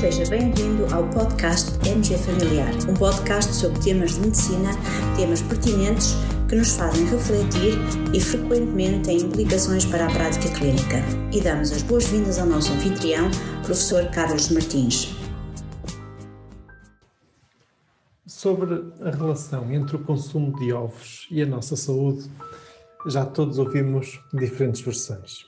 Seja bem-vindo ao podcast MG Familiar, um podcast sobre temas de medicina, temas pertinentes que nos fazem refletir e frequentemente têm implicações para a prática clínica. E damos as boas-vindas ao nosso anfitrião, professor Carlos Martins. Sobre a relação entre o consumo de ovos e a nossa saúde, já todos ouvimos diferentes versões.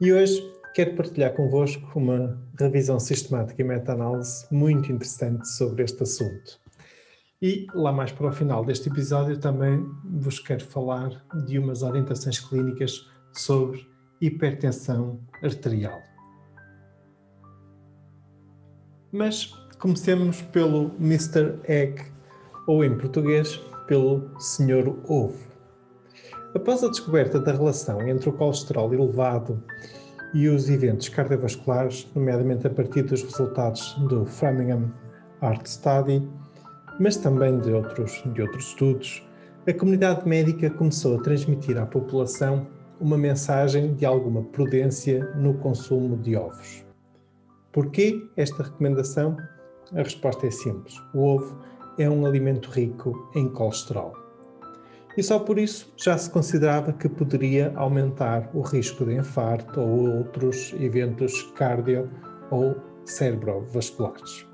E hoje quero partilhar convosco uma revisão sistemática e meta-análise muito interessante sobre este assunto. E lá mais para o final deste episódio também vos quero falar de umas orientações clínicas sobre hipertensão arterial. Mas comecemos pelo Mr. Egg, ou em português, pelo Sr. Ovo. Após a descoberta da relação entre o colesterol elevado e os eventos cardiovasculares, nomeadamente a partir dos resultados do Framingham Heart Study, mas também de outros, de outros estudos, a comunidade médica começou a transmitir à população uma mensagem de alguma prudência no consumo de ovos. Porquê esta recomendação? A resposta é simples: o ovo é um alimento rico em colesterol e só por isso já se considerava que poderia aumentar o risco de infarto ou outros eventos cardio ou cerebrovasculares.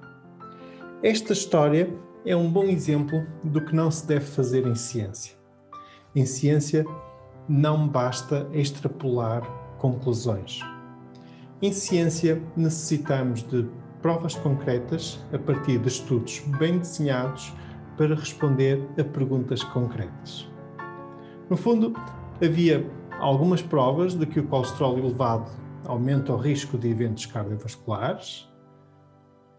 Esta história é um bom exemplo do que não se deve fazer em ciência. Em ciência, não basta extrapolar conclusões. Em ciência, necessitamos de provas concretas a partir de estudos bem desenhados para responder a perguntas concretas. No fundo, havia algumas provas de que o colesterol elevado aumenta o risco de eventos cardiovasculares.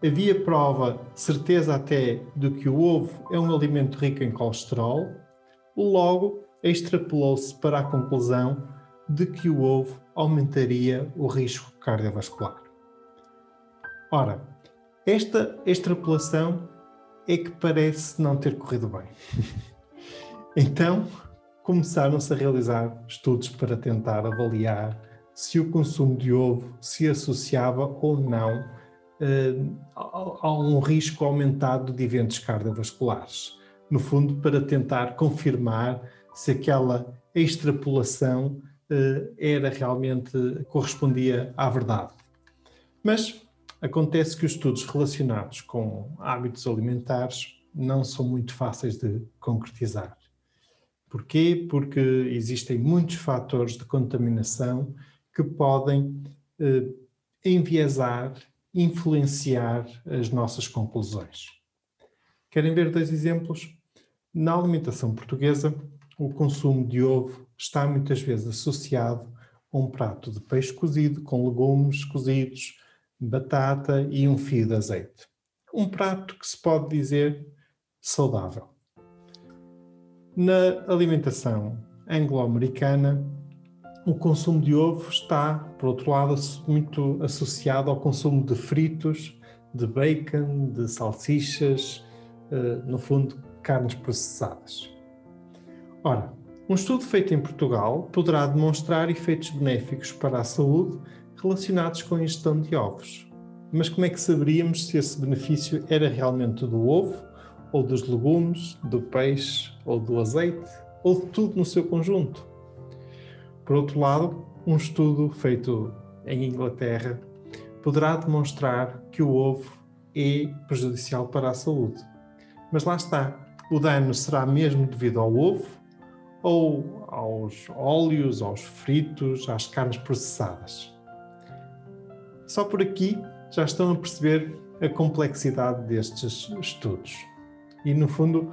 Havia prova, certeza até, de que o ovo é um alimento rico em colesterol. Logo, extrapolou-se para a conclusão de que o ovo aumentaria o risco cardiovascular. Ora, esta extrapolação é que parece não ter corrido bem. então, começaram-se a realizar estudos para tentar avaliar se o consumo de ovo se associava ou não uh, a, a um risco aumentado de eventos cardiovasculares. No fundo, para tentar confirmar se aquela extrapolação uh, era realmente correspondia à verdade. Mas acontece que os estudos relacionados com hábitos alimentares não são muito fáceis de concretizar. Porquê? Porque existem muitos fatores de contaminação que podem eh, enviesar, influenciar as nossas conclusões. Querem ver dois exemplos? Na alimentação portuguesa, o consumo de ovo está muitas vezes associado a um prato de peixe cozido com legumes cozidos, batata e um fio de azeite. Um prato que se pode dizer saudável. Na alimentação anglo-americana, o consumo de ovo está, por outro lado, muito associado ao consumo de fritos, de bacon, de salsichas, eh, no fundo, carnes processadas. Ora, um estudo feito em Portugal poderá demonstrar efeitos benéficos para a saúde relacionados com a ingestão de ovos. Mas como é que saberíamos se esse benefício era realmente do ovo ou dos legumes, do peixe ou do azeite, ou de tudo no seu conjunto. Por outro lado, um estudo feito em Inglaterra poderá demonstrar que o ovo é prejudicial para a saúde. Mas lá está, o dano será mesmo devido ao ovo ou aos óleos, aos fritos, às carnes processadas. Só por aqui já estão a perceber a complexidade destes estudos. E, no fundo,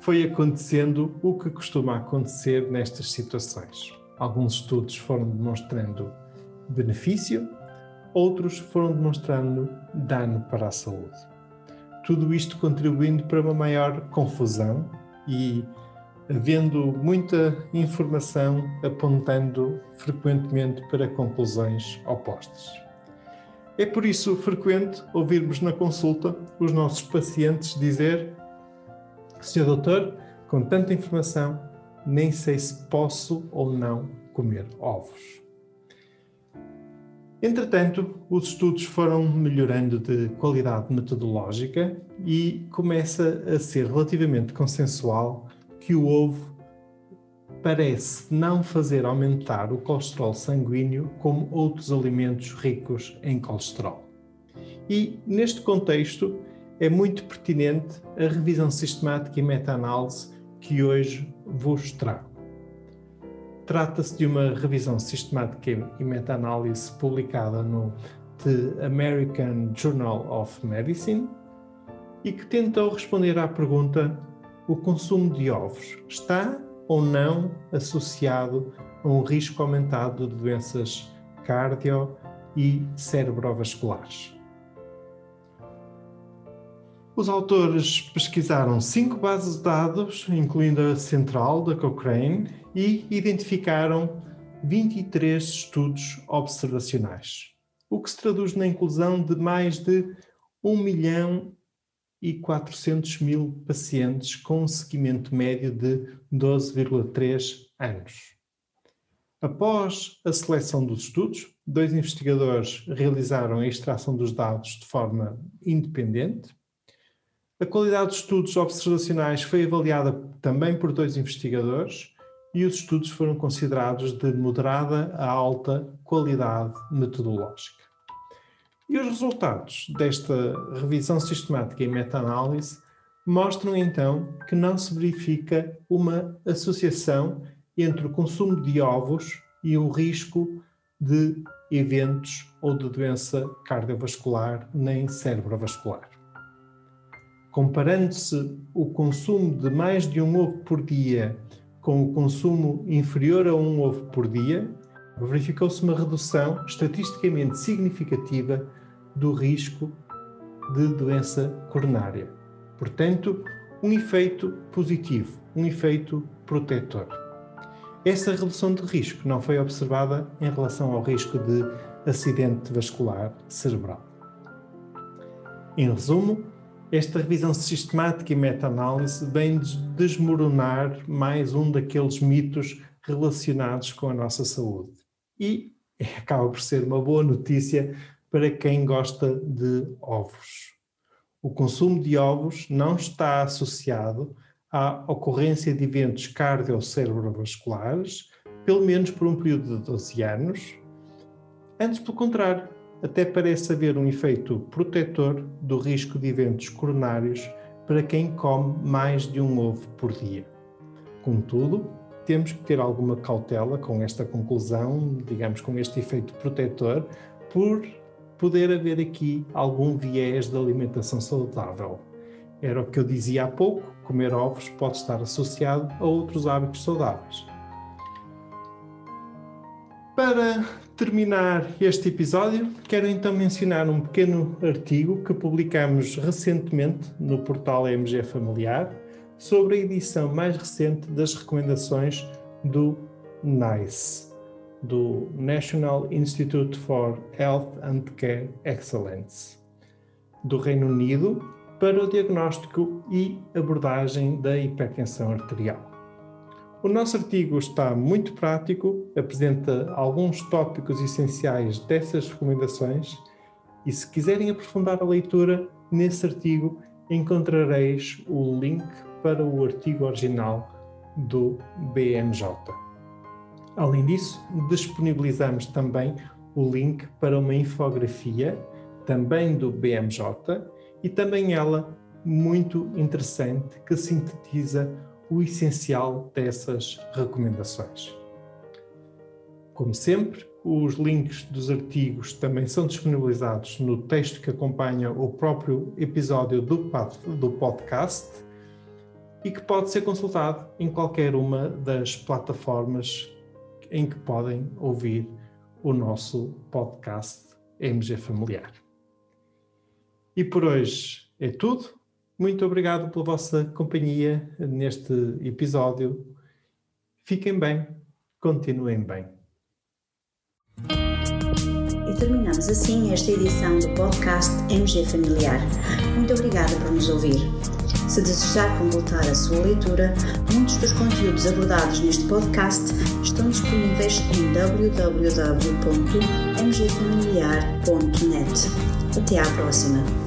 foi acontecendo o que costuma acontecer nestas situações. Alguns estudos foram demonstrando benefício, outros foram demonstrando dano para a saúde. Tudo isto contribuindo para uma maior confusão e havendo muita informação apontando frequentemente para conclusões opostas. É por isso frequente ouvirmos na consulta os nossos pacientes dizer Senhor doutor, com tanta informação, nem sei se posso ou não comer ovos. Entretanto, os estudos foram melhorando de qualidade metodológica e começa a ser relativamente consensual que o ovo parece não fazer aumentar o colesterol sanguíneo como outros alimentos ricos em colesterol. E, neste contexto, é muito pertinente a revisão sistemática e meta-análise que hoje vos trago. Trata-se de uma revisão sistemática e meta-análise publicada no The American Journal of Medicine e que tentou responder à pergunta: o consumo de ovos está ou não associado a um risco aumentado de doenças cardio e cerebrovasculares? Os autores pesquisaram cinco bases de dados, incluindo a central da Cochrane, e identificaram 23 estudos observacionais, o que se traduz na inclusão de mais de 1 milhão e 400 mil pacientes com um seguimento médio de 12,3 anos. Após a seleção dos estudos, dois investigadores realizaram a extração dos dados de forma independente a qualidade dos estudos observacionais foi avaliada também por dois investigadores e os estudos foram considerados de moderada a alta qualidade metodológica. E os resultados desta revisão sistemática e meta-análise mostram então que não se verifica uma associação entre o consumo de ovos e o risco de eventos ou de doença cardiovascular nem cerebrovascular comparando-se o consumo de mais de um ovo por dia com o consumo inferior a um ovo por dia, verificou-se uma redução estatisticamente significativa do risco de doença coronária. Portanto, um efeito positivo, um efeito protetor. Essa redução de risco não foi observada em relação ao risco de acidente vascular cerebral. Em resumo, esta revisão sistemática e meta-análise vem desmoronar mais um daqueles mitos relacionados com a nossa saúde. E acaba por ser uma boa notícia para quem gosta de ovos. O consumo de ovos não está associado à ocorrência de eventos cardio-cerebrovasculares, pelo menos por um período de 12 anos. Antes, pelo contrário, até parece haver um efeito protetor do risco de eventos coronários para quem come mais de um ovo por dia. Contudo, temos que ter alguma cautela com esta conclusão, digamos, com este efeito protetor, por poder haver aqui algum viés de alimentação saudável. Era o que eu dizia há pouco: comer ovos pode estar associado a outros hábitos saudáveis. Para terminar este episódio, quero então mencionar um pequeno artigo que publicamos recentemente no portal MG Familiar sobre a edição mais recente das recomendações do NICE, do National Institute for Health and Care Excellence, do Reino Unido, para o diagnóstico e abordagem da hipertensão arterial. O nosso artigo está muito prático, apresenta alguns tópicos essenciais dessas recomendações e se quiserem aprofundar a leitura, nesse artigo encontrareis o link para o artigo original do BMJ. Além disso, disponibilizamos também o link para uma infografia, também do BMJ, e também ela muito interessante, que sintetiza o essencial dessas recomendações. Como sempre, os links dos artigos também são disponibilizados no texto que acompanha o próprio episódio do, podcast e que pode ser consultado em qualquer uma das plataformas em que podem ouvir o nosso podcast MG Familiar. E por hoje é tudo. Muito obrigado pela vossa companhia neste episódio. Fiquem bem, continuem bem. E terminamos assim esta edição do podcast MG Familiar. Muito obrigada por nos ouvir. Se desejar completar a sua leitura, muitos dos conteúdos abordados neste podcast estão disponíveis em www.mgfamiliar.net. Até à próxima!